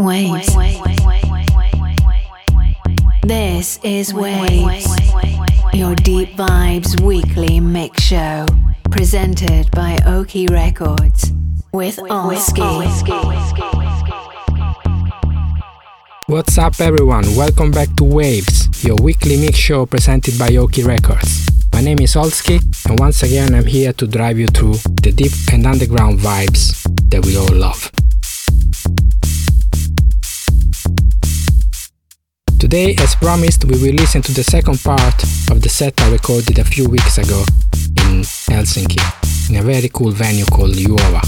Waves. This is Waves, your deep vibes weekly mix show, presented by Oki Records with Olski. What's up, everyone? Welcome back to Waves, your weekly mix show presented by Oki Records. My name is Olski, and once again, I'm here to drive you through the deep and underground vibes that we all love. Today, as promised, we will listen to the second part of the set I recorded a few weeks ago in Helsinki, in a very cool venue called Juova.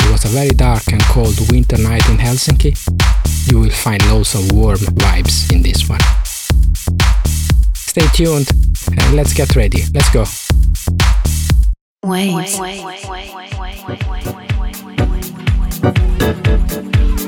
It was a very dark and cold winter night in Helsinki. You will find loads of warm vibes in this one. Stay tuned and let's get ready. Let's go. Waves. is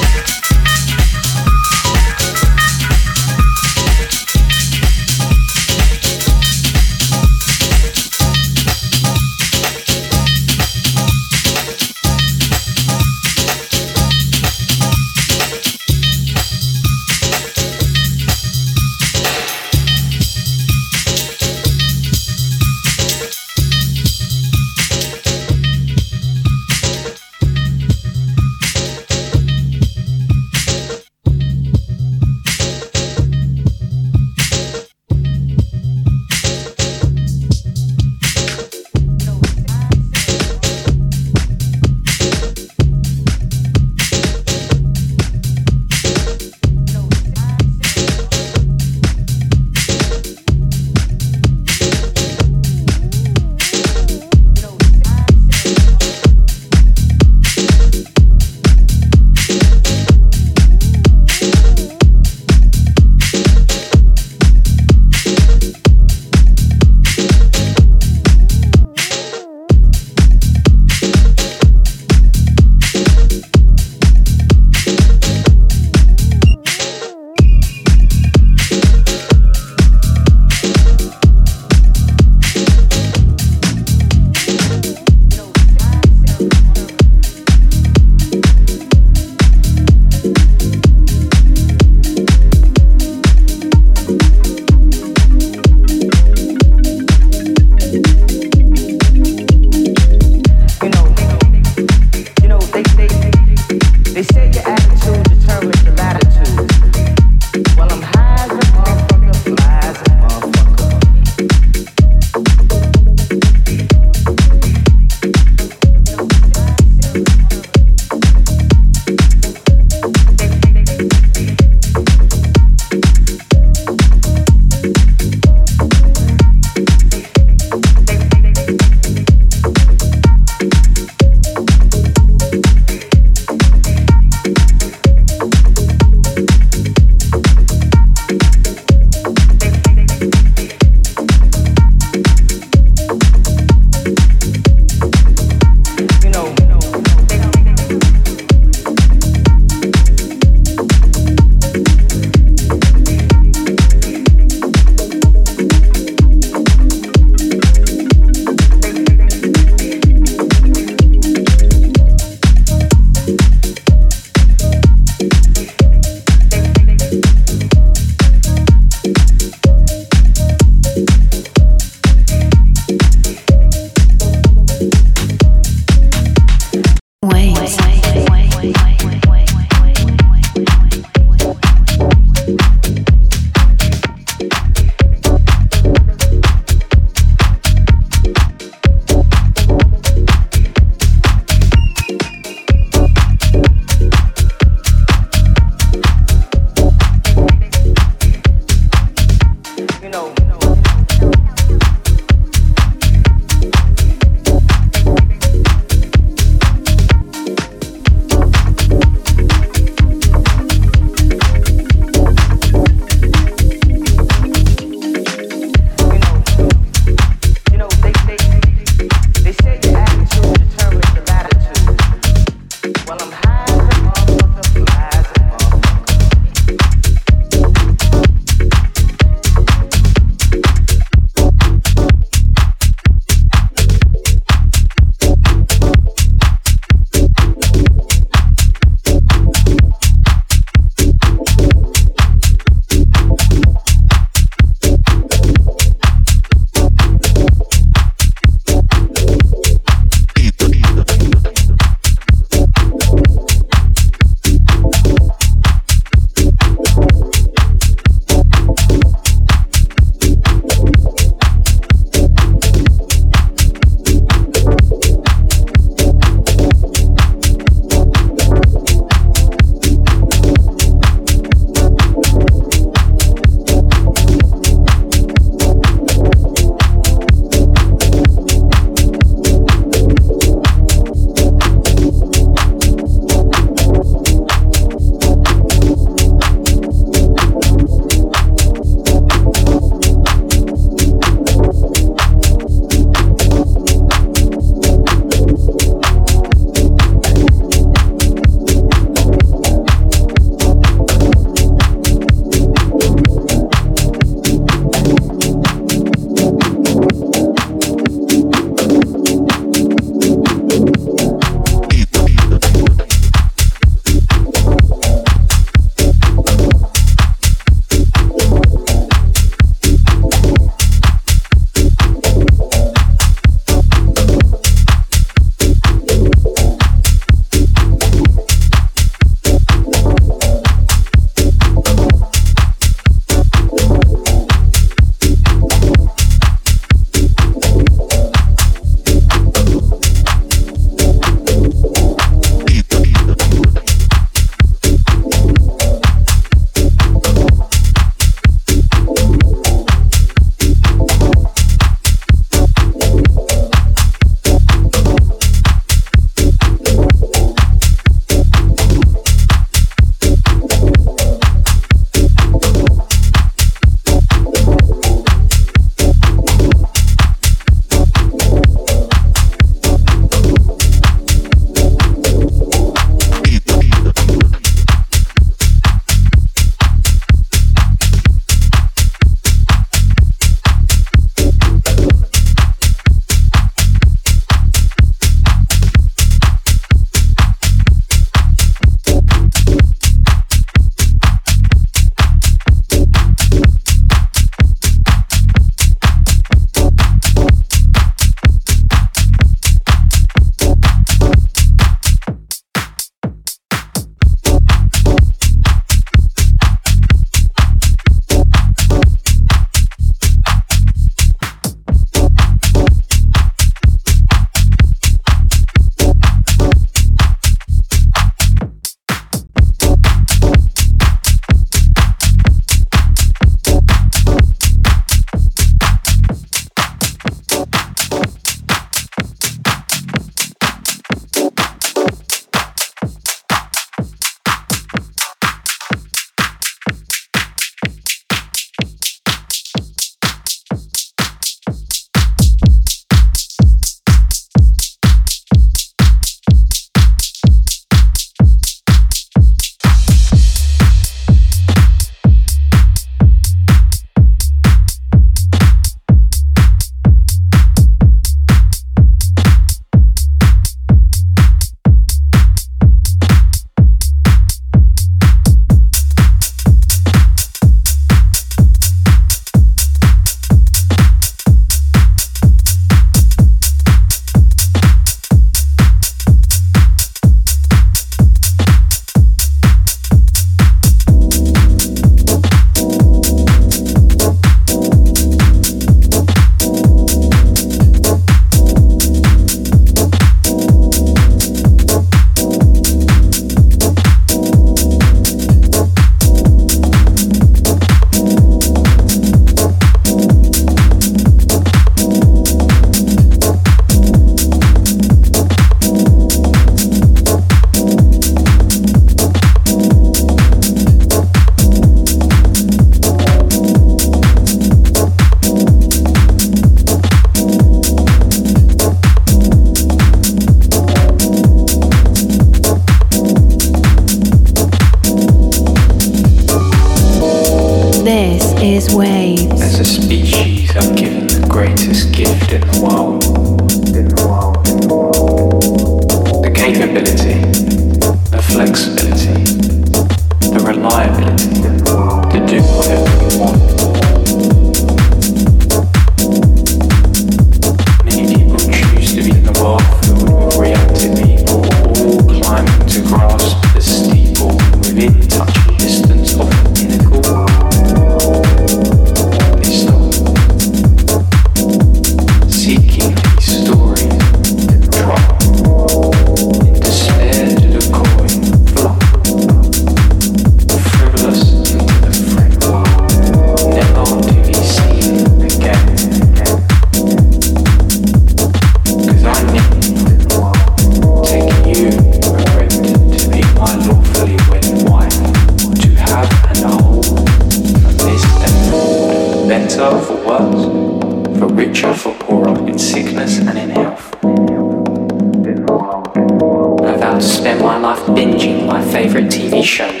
to spend my life binging my favorite TV shows.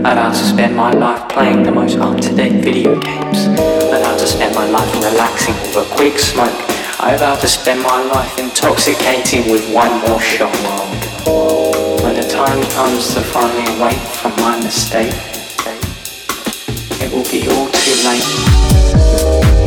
About to spend my life playing the most up-to-date video games. About to spend my life relaxing with a quick smoke. I'm about to spend my life intoxicating with one more shot. When the time comes to finally wake from my mistake, it will be all too late.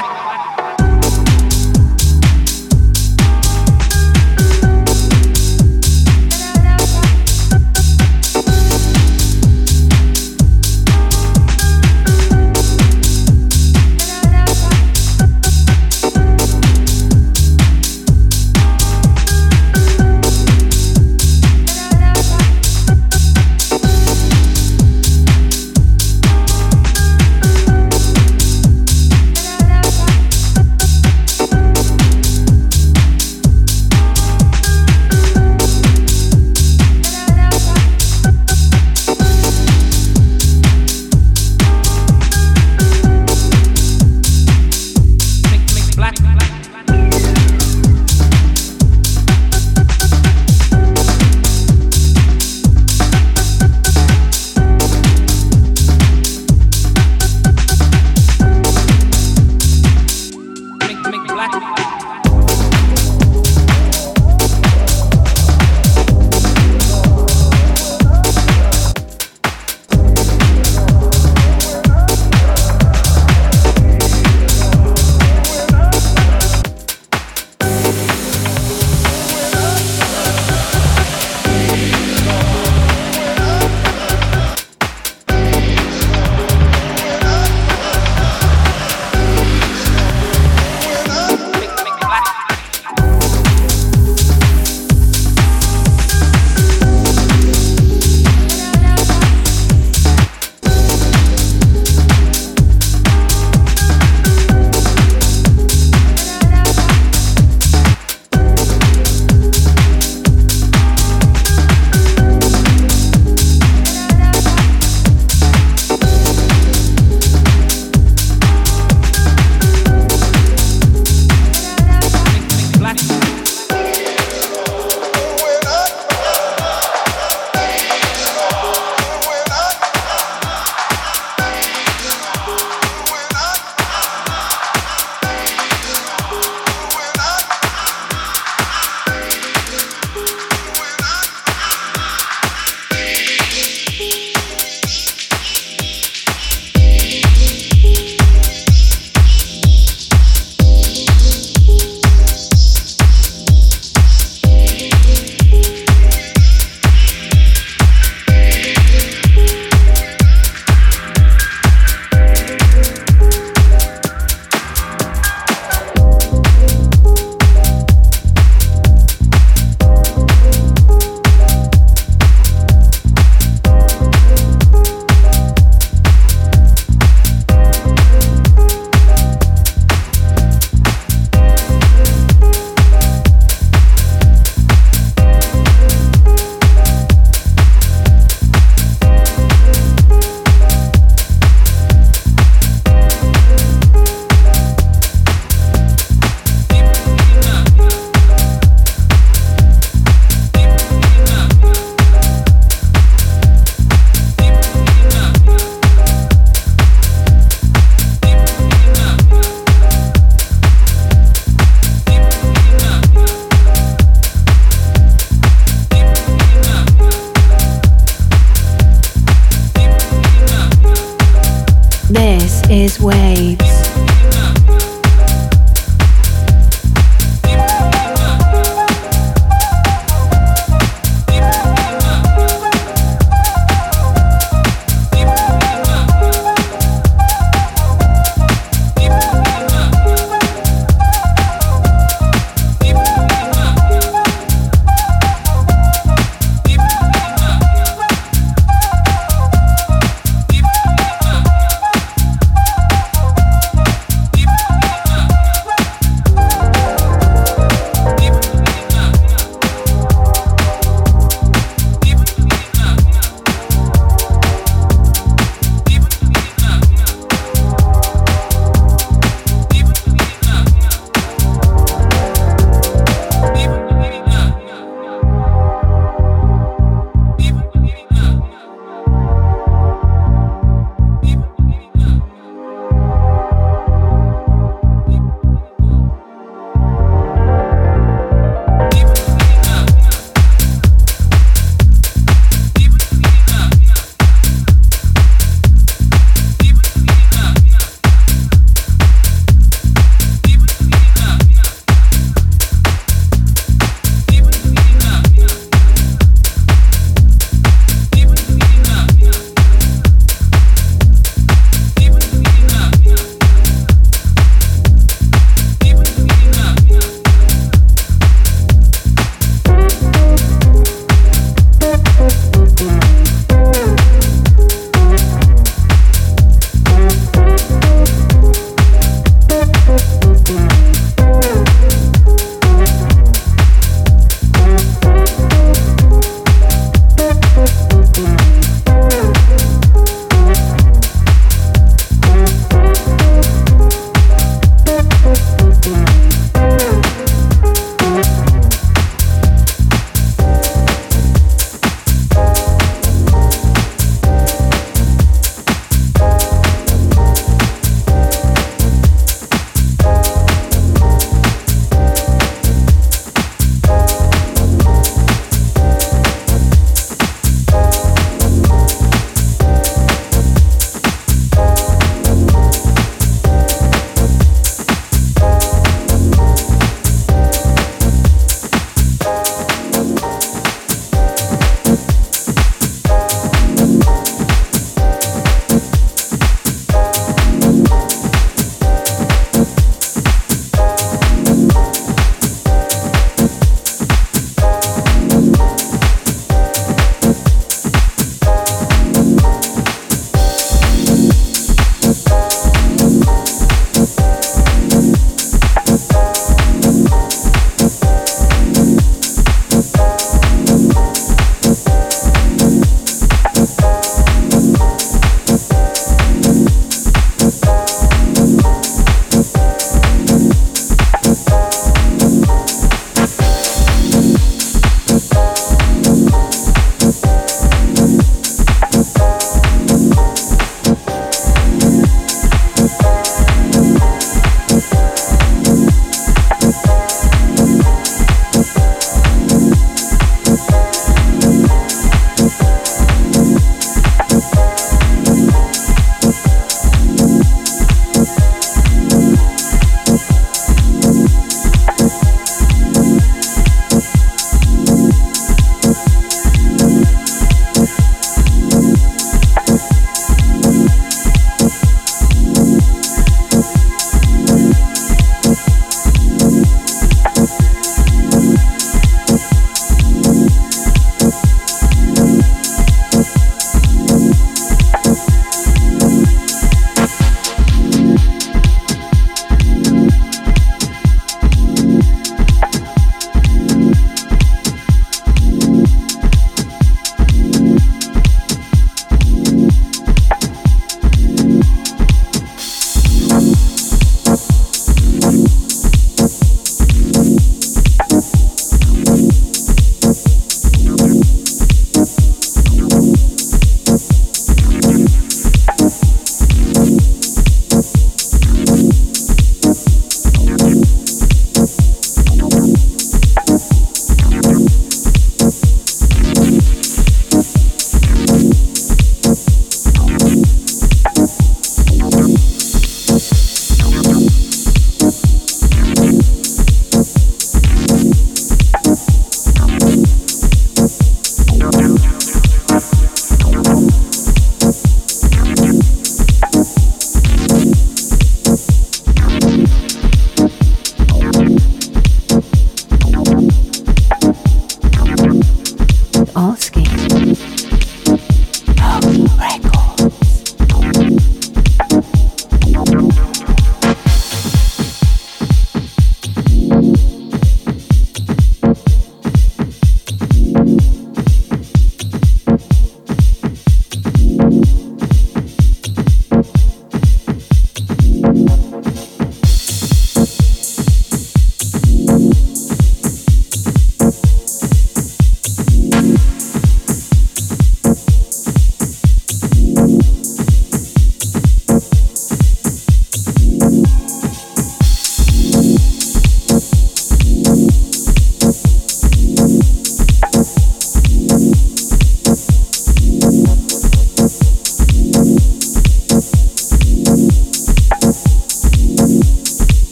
Bye.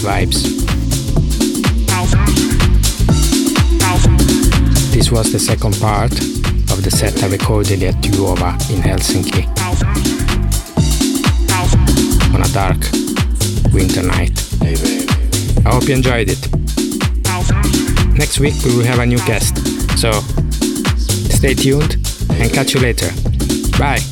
Vibes. This was the second part of the set I recorded at Juova in Helsinki on a dark winter night. I hope you enjoyed it. Next week we will have a new guest, so stay tuned and catch you later. Bye.